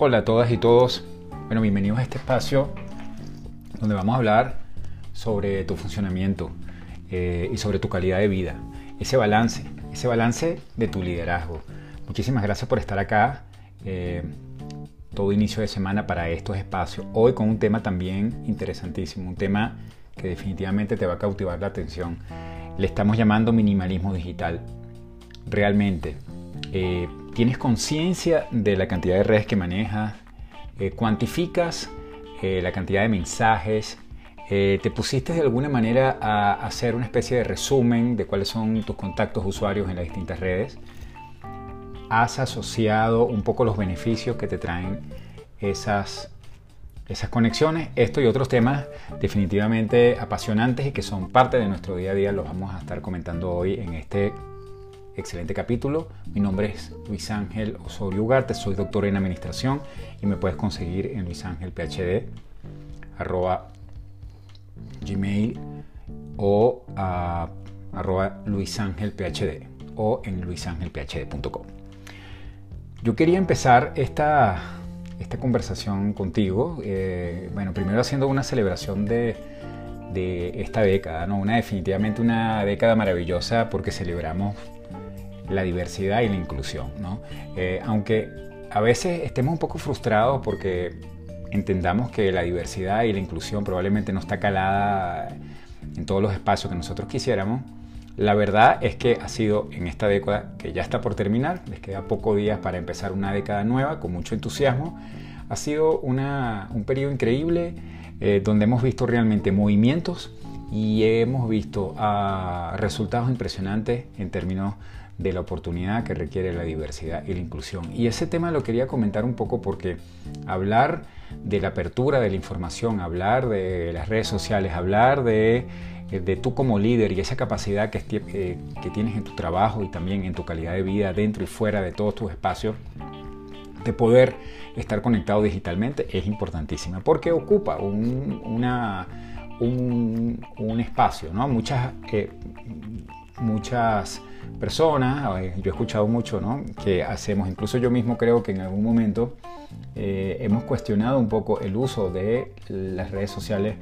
Hola a todas y todos. Bueno, bienvenidos a este espacio donde vamos a hablar sobre tu funcionamiento eh, y sobre tu calidad de vida. Ese balance, ese balance de tu liderazgo. Muchísimas gracias por estar acá. Eh, todo inicio de semana para estos espacios. Hoy con un tema también interesantísimo, un tema que definitivamente te va a cautivar la atención. Le estamos llamando minimalismo digital. Realmente, eh, ¿Tienes conciencia de la cantidad de redes que manejas? Eh, ¿Cuantificas eh, la cantidad de mensajes? Eh, ¿Te pusiste de alguna manera a hacer una especie de resumen de cuáles son tus contactos usuarios en las distintas redes? ¿Has asociado un poco los beneficios que te traen esas, esas conexiones? Esto y otros temas definitivamente apasionantes y que son parte de nuestro día a día los vamos a estar comentando hoy en este excelente capítulo. Mi nombre es Luis Ángel Osorio Ugarte, soy doctor en administración y me puedes conseguir en luisangelphd arroba gmail o a, arroba luisangelphd o en luisangelphd.com. Yo quería empezar esta, esta conversación contigo, eh, bueno, primero haciendo una celebración de, de esta década, ¿no? una definitivamente una década maravillosa porque celebramos la diversidad y la inclusión. ¿no? Eh, aunque a veces estemos un poco frustrados porque entendamos que la diversidad y la inclusión probablemente no está calada en todos los espacios que nosotros quisiéramos, la verdad es que ha sido en esta década que ya está por terminar, les queda pocos días para empezar una década nueva con mucho entusiasmo, ha sido una, un periodo increíble eh, donde hemos visto realmente movimientos y hemos visto uh, resultados impresionantes en términos de la oportunidad que requiere la diversidad y la inclusión. Y ese tema lo quería comentar un poco porque hablar de la apertura de la información, hablar de las redes sociales, hablar de, de tú como líder y esa capacidad que, eh, que tienes en tu trabajo y también en tu calidad de vida dentro y fuera de todos tus espacios, de poder estar conectado digitalmente es importantísima porque ocupa un, un, un espacio, ¿no? Muchas, eh, muchas personas, yo he escuchado mucho, ¿no? Que hacemos, incluso yo mismo creo que en algún momento eh, hemos cuestionado un poco el uso de las redes sociales,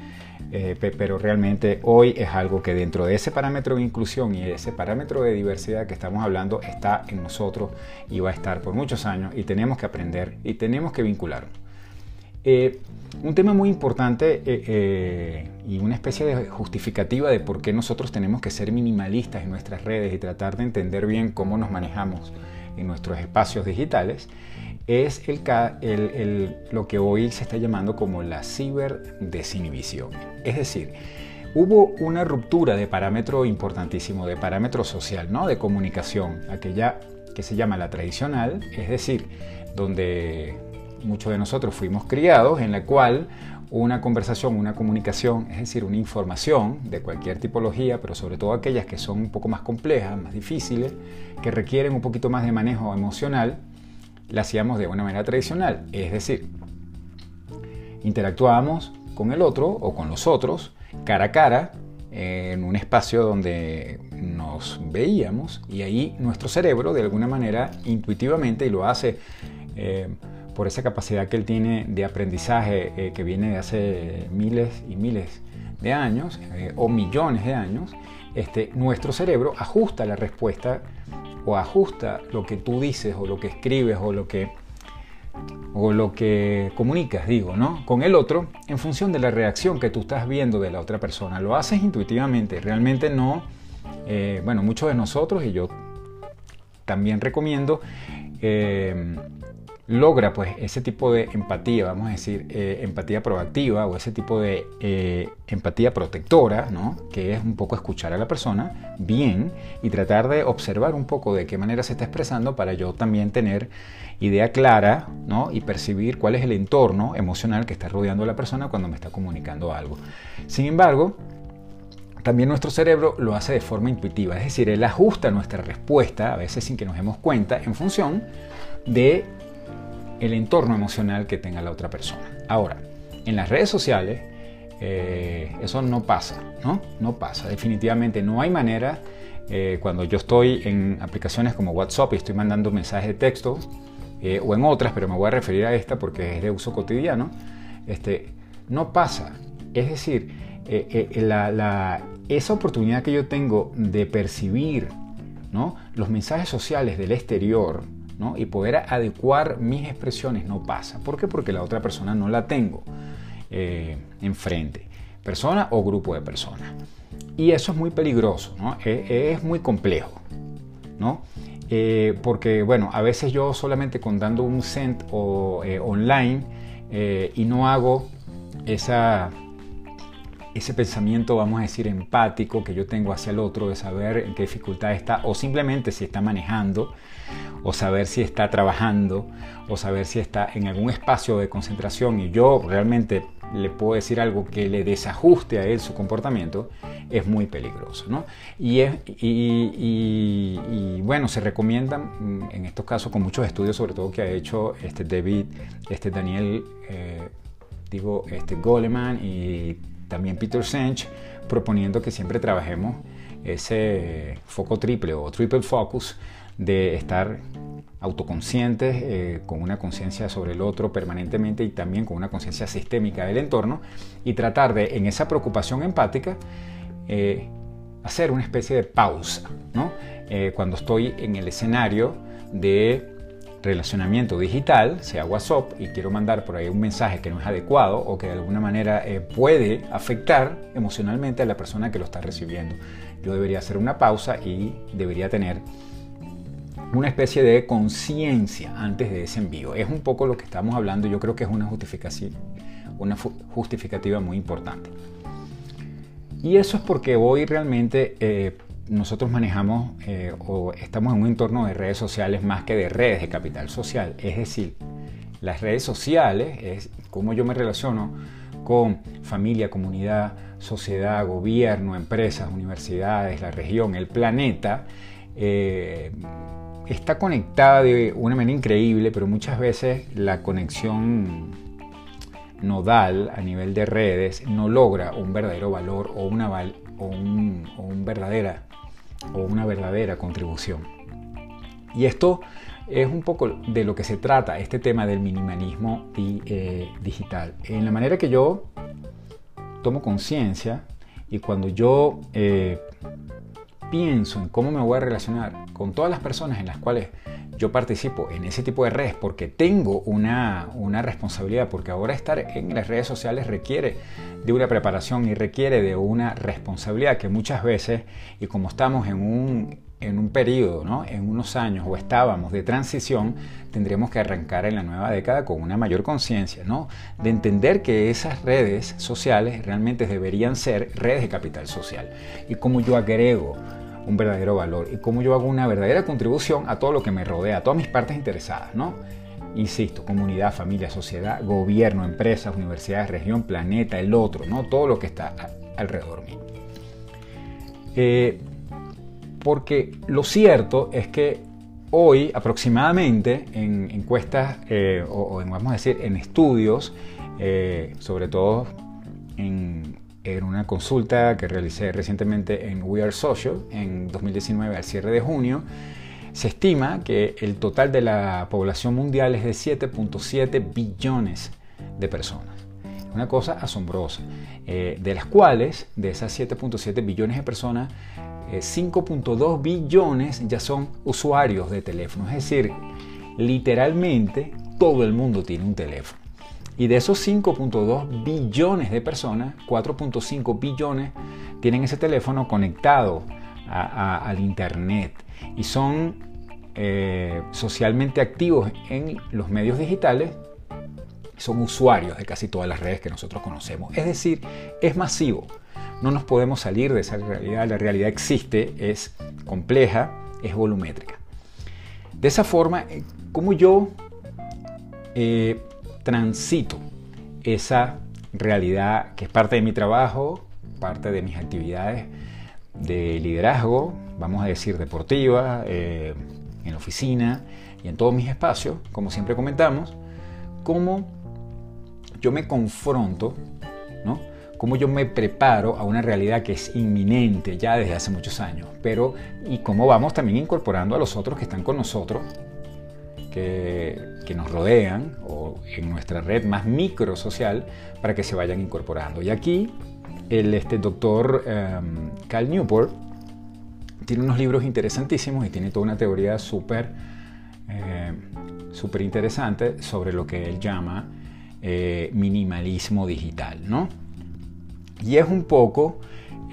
eh, pero realmente hoy es algo que dentro de ese parámetro de inclusión y ese parámetro de diversidad que estamos hablando está en nosotros y va a estar por muchos años y tenemos que aprender y tenemos que vincularnos. Eh, un tema muy importante eh, eh, y una especie de justificativa de por qué nosotros tenemos que ser minimalistas en nuestras redes y tratar de entender bien cómo nos manejamos en nuestros espacios digitales es el, lo que hoy se está llamando como la ciberdesinhibición. Es decir, hubo una ruptura de parámetro importantísimo, de parámetro social, ¿no? de comunicación, aquella que se llama la tradicional, es decir, donde muchos de nosotros fuimos criados, en la cual una conversación, una comunicación, es decir, una información de cualquier tipología, pero sobre todo aquellas que son un poco más complejas, más difíciles, que requieren un poquito más de manejo emocional, la hacíamos de una manera tradicional, es decir, interactuábamos con el otro o con los otros cara a cara en un espacio donde nos veíamos y ahí nuestro cerebro de alguna manera intuitivamente y lo hace eh, por esa capacidad que él tiene de aprendizaje eh, que viene de hace miles y miles de años eh, o millones de años, este, nuestro cerebro ajusta la respuesta o ajusta lo que tú dices o lo que escribes o lo que, o lo que comunicas, digo, ¿no? Con el otro en función de la reacción que tú estás viendo de la otra persona. Lo haces intuitivamente, realmente no, eh, bueno, muchos de nosotros y yo también recomiendo logra pues ese tipo de empatía, vamos a decir, eh, empatía proactiva o ese tipo de eh, empatía protectora, ¿no? que es un poco escuchar a la persona bien y tratar de observar un poco de qué manera se está expresando para yo también tener idea clara ¿no? y percibir cuál es el entorno emocional que está rodeando a la persona cuando me está comunicando algo. Sin embargo, también nuestro cerebro lo hace de forma intuitiva, es decir, él ajusta nuestra respuesta, a veces sin que nos demos cuenta, en función de el entorno emocional que tenga la otra persona. Ahora, en las redes sociales eh, eso no pasa, ¿no? No pasa, definitivamente no hay manera. Eh, cuando yo estoy en aplicaciones como WhatsApp y estoy mandando mensajes de texto, eh, o en otras, pero me voy a referir a esta porque es de uso cotidiano, este, no pasa. Es decir, esa oportunidad que yo tengo de percibir ¿no? los mensajes sociales del exterior ¿no? y poder adecuar mis expresiones no pasa. ¿Por qué? Porque la otra persona no la tengo enfrente, persona o grupo de personas. Y eso es muy peligroso, ¿no? es muy complejo. ¿no? Eh, porque bueno, a veces yo solamente contando un cent o eh, online eh, y no hago esa, ese pensamiento, vamos a decir, empático que yo tengo hacia el otro, de saber en qué dificultad está, o simplemente si está manejando, o saber si está trabajando, o saber si está en algún espacio de concentración y yo realmente le puedo decir algo que le desajuste a él su comportamiento, es muy peligroso. ¿no? Y, es, y, bueno, se recomiendan mm, en estos casos con muchos estudios, sobre todo que ha hecho este David, este Daniel, eh, digo, este Goleman y también Peter Sench, proponiendo que siempre trabajemos ese foco triple o triple focus de estar autoconscientes, eh, con una conciencia sobre el otro permanentemente y también con una conciencia sistémica del entorno y tratar de, en esa preocupación empática, eh, hacer una especie de pausa, ¿no? Eh, cuando estoy en el escenario de relacionamiento digital, sea WhatsApp, y quiero mandar por ahí un mensaje que no es adecuado o que de alguna manera puede afectar emocionalmente a la persona que lo está recibiendo. Yo debería hacer una pausa y debería tener una especie de conciencia antes de ese envío. Es un poco lo que estamos hablando, yo creo que es una justificación, una justificativa muy importante. Y eso es porque hoy realmente eh, nosotros manejamos eh, o estamos en un entorno de redes sociales más que de redes de capital social. Es decir, las redes sociales es cómo yo me relaciono con familia, comunidad, sociedad, gobierno, empresas, universidades, la región, el planeta. Eh, está conectada de una manera increíble, pero muchas veces la conexión nodal a nivel de redes no logra un verdadero valor o una, o un, verdadera, o una verdadera contribución. Y esto es un poco de lo que se trata este tema del minimalismo eh, digital. En la manera que yo tomo conciencia y cuando yo eh, pienso en cómo me voy a relacionar con todas las personas en las cuales yo participo en ese tipo de redes porque tengo una, una, responsabilidad, porque ahora estar en las redes sociales requiere de una preparación y requiere de una responsabilidad que muchas veces, y como estamos en un, en un periodo, ¿no? en unos años o estábamos de transición, tendremos que arrancar en la nueva década con una mayor conciencia, ¿no? de entender que esas redes sociales realmente deberían ser redes de capital social. Y como yo agrego un verdadero valor y cómo yo hago una verdadera contribución a todo lo que me rodea, a todas mis partes interesadas, ¿no? Insisto, comunidad, familia, sociedad, gobierno, empresas, universidades, región, planeta, el otro, ¿no? Todo lo que está alrededor mío. Eh, porque lo cierto es que hoy aproximadamente en encuestas eh, o, vamos a decir en estudios, eh, sobre todo en en una consulta que realicé recientemente en We Are Social en 2019 al cierre de junio, se estima que el total de la población mundial es de 7.7 billones de personas. Una cosa asombrosa, eh, de las cuales, de esas 7.7 billones de personas, 5.2 eh, billones ya son usuarios de teléfono. Es decir, literalmente todo el mundo tiene un teléfono. Y de esos 5.2 billones de personas, 4.5 billones tienen ese teléfono conectado al Internet y son eh, socialmente activos en los medios digitales, son usuarios de casi todas las redes que nosotros conocemos. Es decir, es masivo. No nos podemos salir de esa realidad. La realidad existe, es compleja, es volumétrica. De esa forma, eh, como yo eh, transito esa realidad que es parte de mi trabajo, parte de mis actividades de liderazgo, vamos a decir deportiva, eh, en la oficina y en todos mis espacios, como siempre comentamos, cómo yo me confronto, ¿no? cómo yo me preparo a una realidad que es inminente ya desde hace muchos años, pero y cómo vamos también incorporando a los otros que están con nosotros que, nos rodean o en nuestra red más microsocial para que se vayan incorporando. Y aquí el este, doctor um, Cal Newport tiene unos libros interesantísimos y tiene toda una teoría súper eh, súper interesante sobre lo que él llama eh, minimalismo digital. ¿no? Y es un poco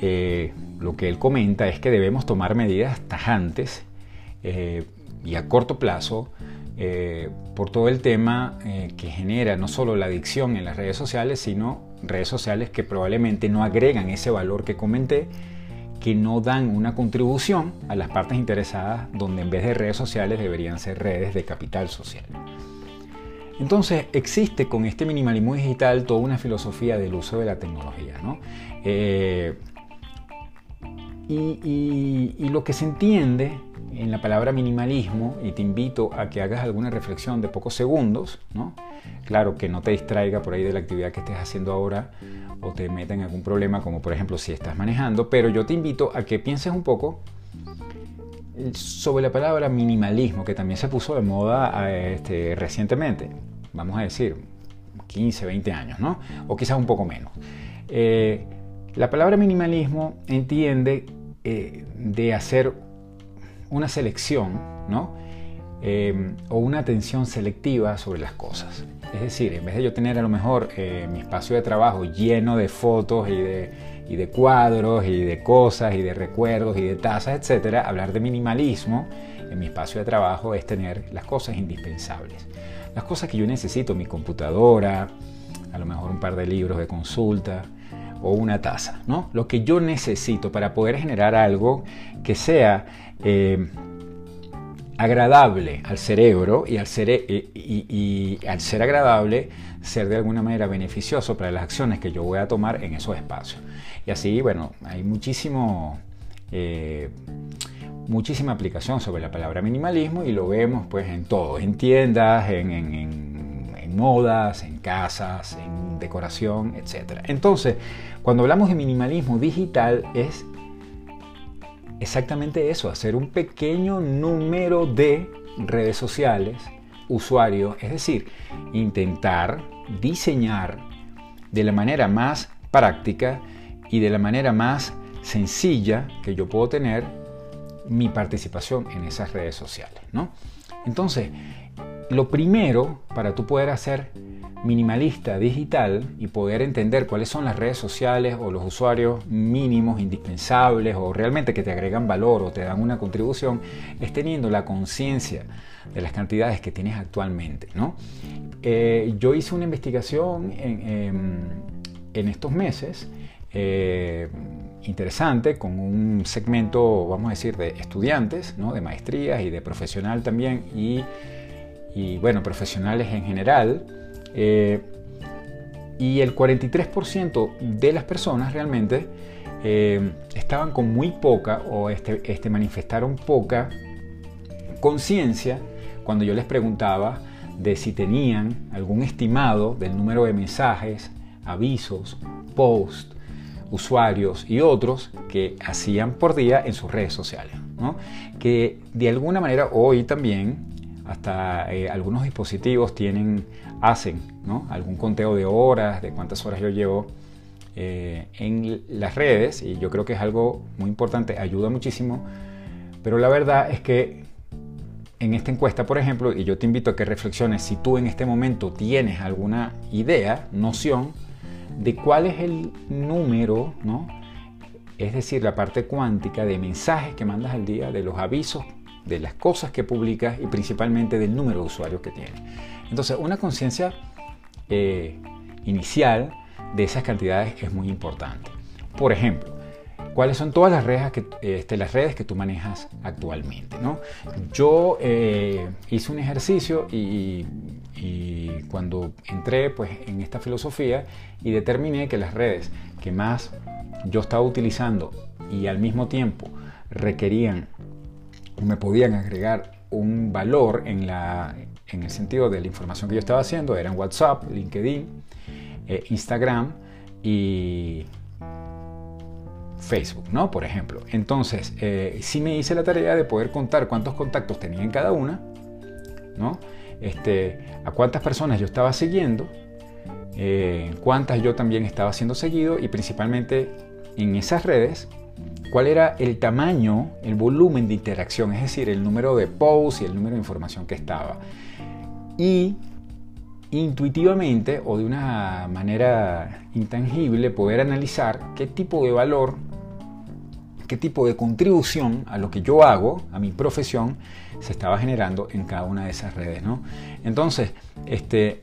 eh, lo que él comenta es que debemos tomar medidas tajantes y a corto plazo por todo el tema que genera no solo la adicción en las redes sociales, sino redes sociales que probablemente no agregan ese valor que comenté que no dan una contribución a las partes interesadas donde en vez de redes sociales deberían ser redes de capital social. Entonces existe con este minimalismo digital toda una filosofía del uso de la tecnología. Eh, y, y, lo que se entiende en la palabra minimalismo, y te invito a que hagas alguna reflexión de pocos segundos, ¿no? claro que no te distraiga por ahí de la actividad que estés haciendo ahora o te meta en algún problema, como por ejemplo si estás manejando, pero yo te invito a que pienses un poco sobre la palabra minimalismo, que también se puso de moda este, recientemente, vamos a decir 15, 20 años, ¿no? O quizás un poco menos. Eh, la palabra minimalismo entiende eh, de hacer una selección, ¿no? Eh, o una atención selectiva sobre las cosas. Es decir, en vez de yo tener a lo mejor eh, mi espacio de trabajo lleno de fotos y de, y de cuadros y de cosas y de recuerdos y de tazas, etcétera, hablar de minimalismo en mi espacio de trabajo es tener las cosas indispensables. Las cosas que yo necesito, mi computadora, a lo mejor un par de libros de consulta o una taza, ¿no? Lo que yo necesito para poder generar algo que sea eh, agradable al cerebro y al, y, al ser agradable ser de alguna manera beneficioso para las acciones que yo voy a tomar en esos espacios. Y así, bueno, hay muchísimo, eh, muchísima aplicación sobre la palabra minimalismo y lo vemos pues en todo, en tiendas, en, en modas, en casas, en decoración, etc. Entonces, cuando hablamos de minimalismo digital es exactamente eso, hacer un pequeño número de redes sociales, usuarios, es decir, intentar diseñar de la manera más práctica y de la manera más sencilla que yo puedo tener mi participación en esas redes sociales. ¿no? Entonces, lo primero para tú poder hacer minimalista digital y poder entender cuáles son las redes sociales o los usuarios mínimos, indispensables o realmente que te agregan valor o te dan una contribución, es teniendo la conciencia de las cantidades que tienes actualmente. ¿no? Eh, yo hice una investigación en, em, estos meses. Eh, interesante con un segmento, vamos a decir, de estudiantes, ¿no? de maestrías y de profesional también y, y bueno, profesionales en general eh, y el 43% de las personas realmente eh, estaban con muy poca o este, este manifestaron poca conciencia cuando yo les preguntaba de si tenían algún estimado del número de mensajes, avisos, posts, usuarios y otros que hacían por día en sus redes sociales. Que de alguna manera hoy también hasta eh, algunos dispositivos tienen, hacen algún conteo de horas, de cuántas horas yo llevo eh, en las redes y yo creo que es algo muy importante, ayuda muchísimo, pero la verdad es que en esta encuesta, por ejemplo, y yo te invito a que reflexiones si tú en este momento tienes alguna idea, noción de cuál es el número, ¿no? es decir, la parte cuántica de mensajes que mandas al día, de los avisos de las cosas que publicas y principalmente del número de usuarios que tienes. Entonces, una conciencia eh, inicial de esas cantidades es muy importante. Por ejemplo, cuáles son todas las redes que, este, las redes que tú manejas actualmente. ¿no? Yo eh, hice un ejercicio y, y, cuando entré pues, en esta filosofía y determiné que las redes que más yo estaba utilizando y al mismo tiempo requerían me podían agregar un valor en, la, en el sentido de la información que yo estaba haciendo, eran WhatsApp, LinkedIn, eh, Instagram y Facebook, ¿no? Por ejemplo. Entonces, eh, sí me hice la tarea de poder contar cuántos contactos tenía en cada una ¿no? Este, a cuántas personas yo estaba siguiendo, eh, cuántas yo también estaba siendo seguido y principalmente en esas redes, cuál era el tamaño, el volumen de interacción, es decir, el número de posts y el número de información que estaba. Y intuitivamente o de una manera intangible poder analizar qué tipo de valor, qué tipo de contribución a lo que yo hago, a mi profesión, se estaba generando en cada una de esas redes. ¿no? Entonces, este,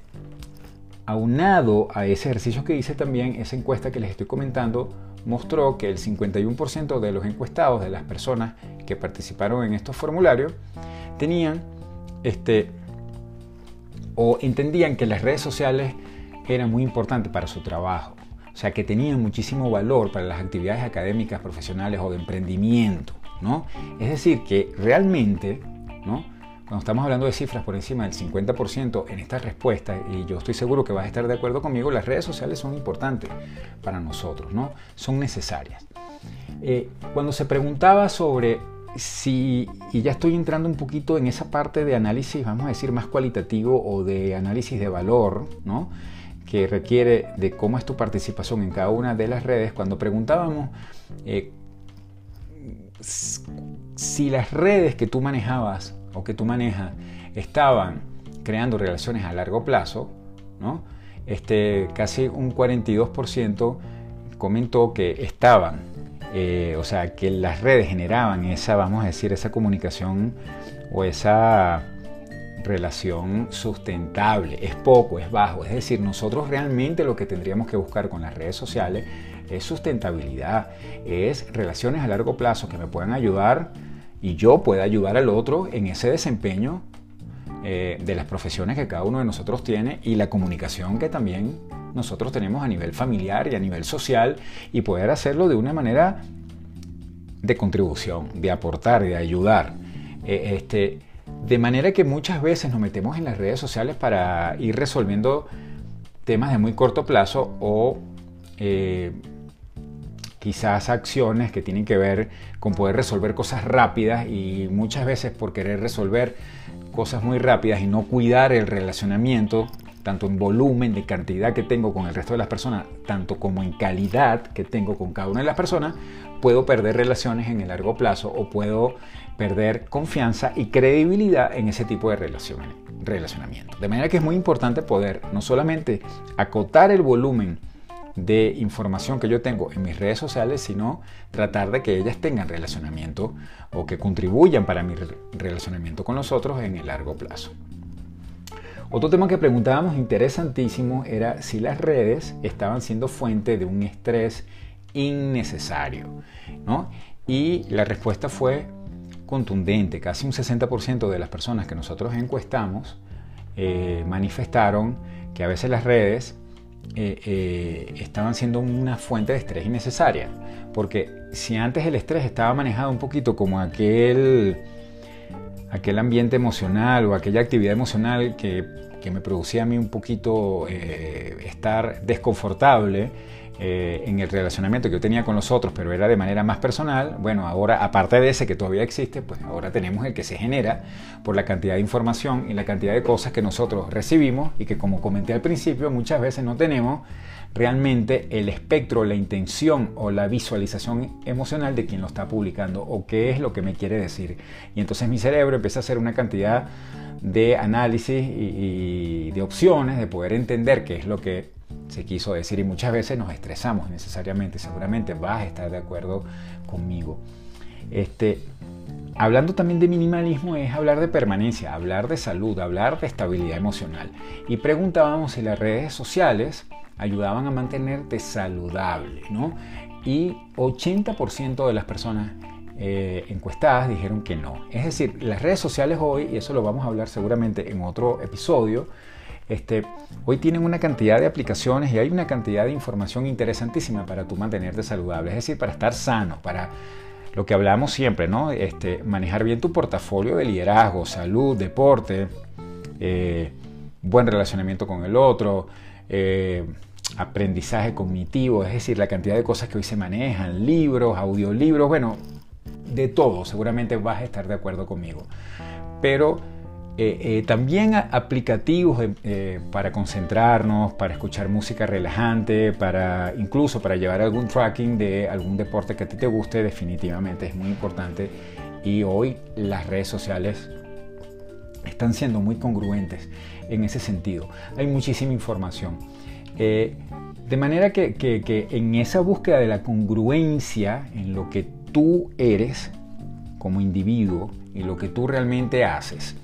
aunado a ese ejercicio que hice también, esa encuesta que les estoy comentando, mostró que el 51% de los encuestados, de las personas que participaron en estos formularios, tenían este, o entendían que las redes sociales eran muy importantes para su trabajo, o sea, que tenían muchísimo valor para las actividades académicas, profesionales o de emprendimiento, ¿no? Es decir, que realmente, ¿no? Cuando estamos hablando de cifras por encima del 50% en esta respuesta, y yo estoy seguro que vas a estar de acuerdo conmigo, las redes sociales son importantes para nosotros, ¿no? Son necesarias. Eh, cuando se preguntaba sobre si, y ya estoy entrando un poquito en esa parte de análisis, vamos a decir, más cualitativo o de análisis de valor, ¿no? que requiere de cómo es tu participación en cada una de las redes, cuando preguntábamos eh, si las redes que tú manejabas o que tú manejas estaban creando relaciones a largo plazo, ¿no? este, casi un 42% comentó que estaban eh, o sea, que las redes generaban esa, vamos a decir, esa comunicación o esa relación sustentable. Es poco, es bajo. Es decir, nosotros realmente lo que tendríamos que buscar con las redes sociales es sustentabilidad, es relaciones a largo plazo que me puedan ayudar y yo pueda ayudar al otro en ese desempeño eh, de las profesiones que cada uno de nosotros tiene y la comunicación que también nosotros tenemos a nivel familiar y a nivel social y poder hacerlo de una manera de contribución, de aportar, de ayudar. Eh, este, de manera que muchas veces nos metemos en las redes sociales para ir resolviendo temas de muy corto plazo o eh, quizás acciones que tienen que ver con poder resolver cosas rápidas y muchas veces por querer resolver cosas muy rápidas y no cuidar el relacionamiento tanto en volumen de cantidad que tengo con el resto de las personas, tanto como en calidad que tengo con cada una de las personas, puedo perder relaciones en el largo plazo o puedo perder confianza y credibilidad en ese tipo de relacionamiento. De manera que es muy importante poder no solamente acotar el volumen de información que yo tengo en mis redes sociales, sino tratar de que ellas tengan relacionamiento o que contribuyan para mi relacionamiento con los otros en el largo plazo. Otro tema que preguntábamos interesantísimo era si las redes estaban siendo fuente de un estrés innecesario. ¿no? Y la respuesta fue contundente. Casi un 60% de las personas que nosotros encuestamos eh, manifestaron que a veces las redes eh, eh, estaban siendo una fuente de estrés innecesaria. Porque si antes el estrés estaba manejado un poquito como aquel aquel ambiente emocional o aquella actividad emocional que, me producía a mí un poquito eh, estar desconfortable eh, en el relacionamiento que yo tenía con los otros, pero era de manera más personal, bueno, ahora aparte de ese que todavía existe, pues ahora tenemos el que se genera por la cantidad de información y la cantidad de cosas que nosotros recibimos y que como comenté al principio, muchas veces no tenemos realmente el espectro, la intención o la visualización emocional de quien lo está publicando o qué es lo que me quiere decir. Y entonces mi cerebro empieza a hacer una cantidad de análisis y, de opciones de poder entender qué es lo que se quiso decir y muchas veces nos estresamos necesariamente, seguramente vas a estar de acuerdo conmigo. Este, hablando también de minimalismo es hablar de permanencia, hablar de salud, hablar de estabilidad emocional. Y preguntábamos si las redes sociales ayudaban a mantenerte saludable, ¿no? Y 80% de las personas eh, encuestadas dijeron que no. Es decir, las redes sociales hoy, y eso lo vamos a hablar seguramente en otro episodio, este, hoy tienen una cantidad de aplicaciones y hay una cantidad de información interesantísima para tú mantenerte saludable, es decir, para estar sano, para lo que hablamos siempre, ¿no? Este, manejar bien tu portafolio de liderazgo, salud, deporte, eh, buen relacionamiento con el otro, eh, aprendizaje cognitivo, es decir, la cantidad de cosas que hoy se manejan, libros, audiolibros, bueno, de todo, seguramente vas a estar de acuerdo conmigo. Pero eh, eh, también aplicativos eh, para concentrarnos, para escuchar música relajante, para incluso para llevar algún tracking de algún deporte que a ti te guste, definitivamente es muy importante. Y hoy las redes sociales están siendo muy congruentes en ese sentido. Hay muchísima información. De manera que, que en esa búsqueda de la congruencia en lo que tú eres como individuo y lo que tú realmente haces,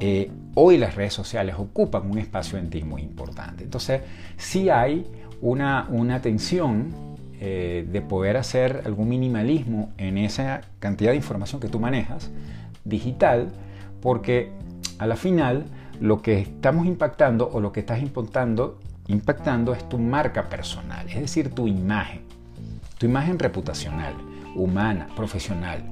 eh, hoy las redes sociales ocupan un espacio en ti muy importante. Entonces, sí hay una, una tensión eh, de poder hacer algún minimalismo en esa cantidad de información que tú manejas digital, porque a la final lo que estamos impactando o lo que estás impactando, impactando es tu marca personal, es decir, tu imagen, tu imagen reputacional, humana, profesional.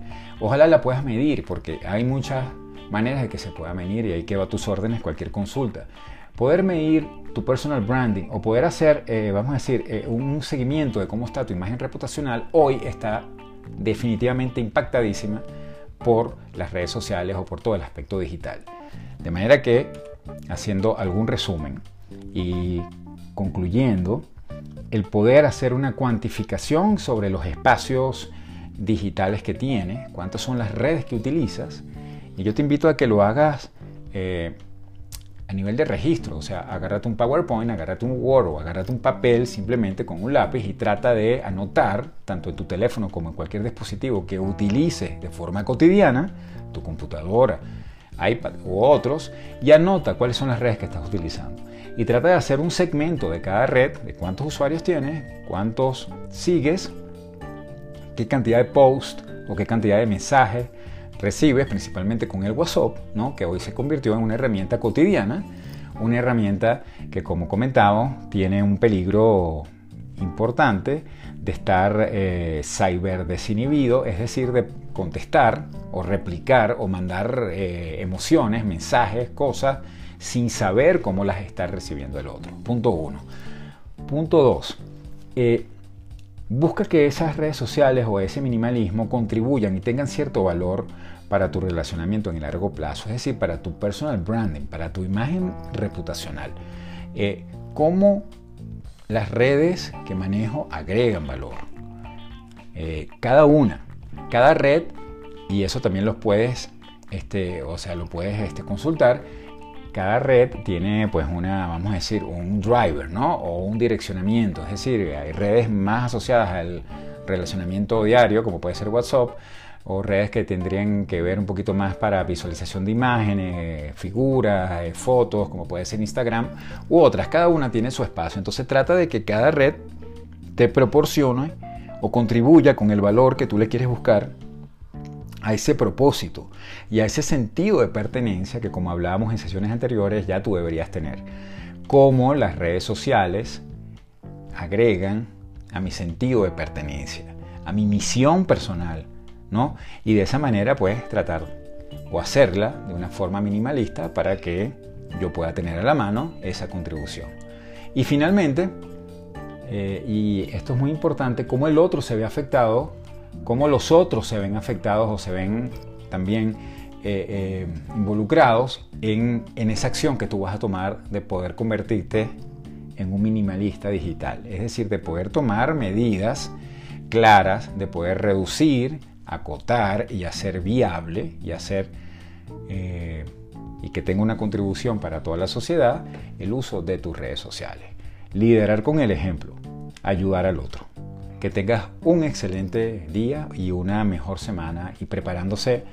Ojalá la puedas medir porque hay muchas maneras de que se pueda medir y ahí que va a tus órdenes cualquier consulta. Poder medir tu personal branding o poder hacer, eh, vamos a decir, eh, un seguimiento de cómo está tu imagen reputacional, hoy está definitivamente impactadísima por las redes sociales o por todo el aspecto digital. De manera que, haciendo algún resumen y concluyendo, el poder hacer una cuantificación sobre los espacios digitales que tienes, cuántas son las redes que utilizas, y yo te invito a que lo hagas eh, a nivel de registro, o sea, agárrate un PowerPoint, agárrate un Word o agárrate un papel simplemente con un lápiz y trata de anotar, tanto en tu teléfono como en cualquier dispositivo que utilices de forma cotidiana, tu computadora, iPad u otros, y anota cuáles son las redes que estás utilizando. Y trata de hacer un segmento de cada red, de cuántos usuarios tienes, cuántos sigues, qué cantidad de posts o qué cantidad de mensajes recibes, principalmente con el WhatsApp, ¿no? que hoy se convirtió en una herramienta cotidiana, una herramienta que como comentaba tiene un peligro importante de estar eh, cyber desinhibido, es decir, de contestar o replicar o mandar eh, emociones, mensajes, cosas, sin saber cómo las está recibiendo el otro. Punto uno. Punto dos. Eh, busca que esas redes sociales o ese minimalismo contribuyan y tengan cierto valor para tu relacionamiento en el largo plazo, es decir, para tu personal branding, para tu imagen reputacional. Eh, cómo las redes que manejo agregan valor. Cada una, cada red, y eso también lo puedes, este, o sea, lo puedes este, consultar. Cada red tiene, pues, una, vamos a decir, un driver, ¿no? O un direccionamiento. Es decir, hay redes más asociadas al relacionamiento diario, como puede ser WhatsApp, o redes que tendrían que ver un poquito más para visualización de imágenes, figuras, eh, fotos, como puede ser Instagram, u otras. Cada una tiene su espacio. Entonces trata de que cada red te proporcione o contribuya con el valor que tú le quieres buscar a ese propósito y a ese sentido de pertenencia que como hablábamos en sesiones anteriores ya tú deberías tener. Cómo las redes sociales agregan a mi sentido de pertenencia, a mi misión personal, y de esa manera, pues, tratar o hacerla de una forma minimalista para que yo pueda tener a la mano esa contribución. Y finalmente, eh, y esto es muy importante, cómo el otro se ve afectado, cómo los otros se ven afectados o se ven también eh, eh, involucrados en, en esa acción que tú vas a tomar de poder convertirte en un minimalista digital. Es decir, de poder tomar medidas claras, de poder reducir acotar y hacer viable y hacer y que tenga una contribución para toda la sociedad el uso de tus redes sociales. Liderar con el ejemplo, ayudar al otro. Que tengas un excelente día y una mejor semana y preparándose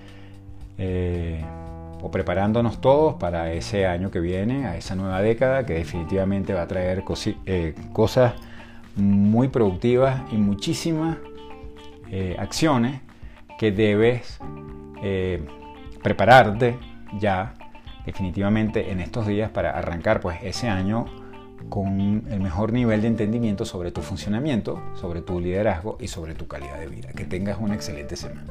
eh, o preparándonos todos para ese año que viene, a esa nueva década que definitivamente va a traer eh, cosas muy productivas y muchísimas acciones que debes eh, prepararte ya definitivamente en estos días para arrancar pues ese año con el mejor nivel de entendimiento sobre tu funcionamiento, sobre tu liderazgo y sobre tu calidad de vida. Que tengas una excelente semana.